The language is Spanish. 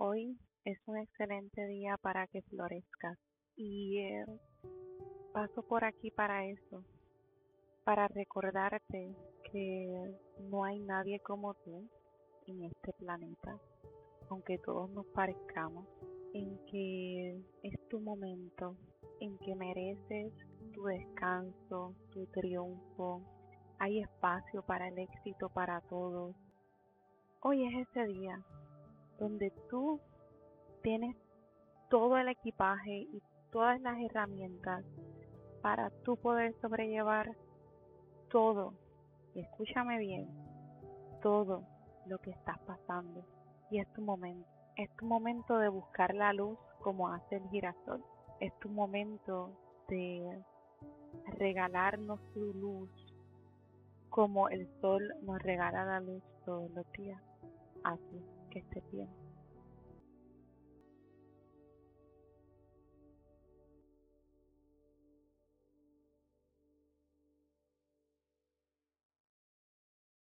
Hoy es un excelente día para que florezcas y eh, paso por aquí para eso, para recordarte que no hay nadie como tú en este planeta, aunque todos nos parezcamos, en que es tu momento, en que mereces tu descanso, tu triunfo, hay espacio para el éxito para todos. Hoy es ese día donde tú tienes todo el equipaje y todas las herramientas para tú poder sobrellevar todo, y escúchame bien, todo lo que estás pasando. Y es tu momento, es tu momento de buscar la luz como hace el girasol. Es tu momento de regalarnos tu luz como el sol nos regala la luz todos los días. Así que esté bien.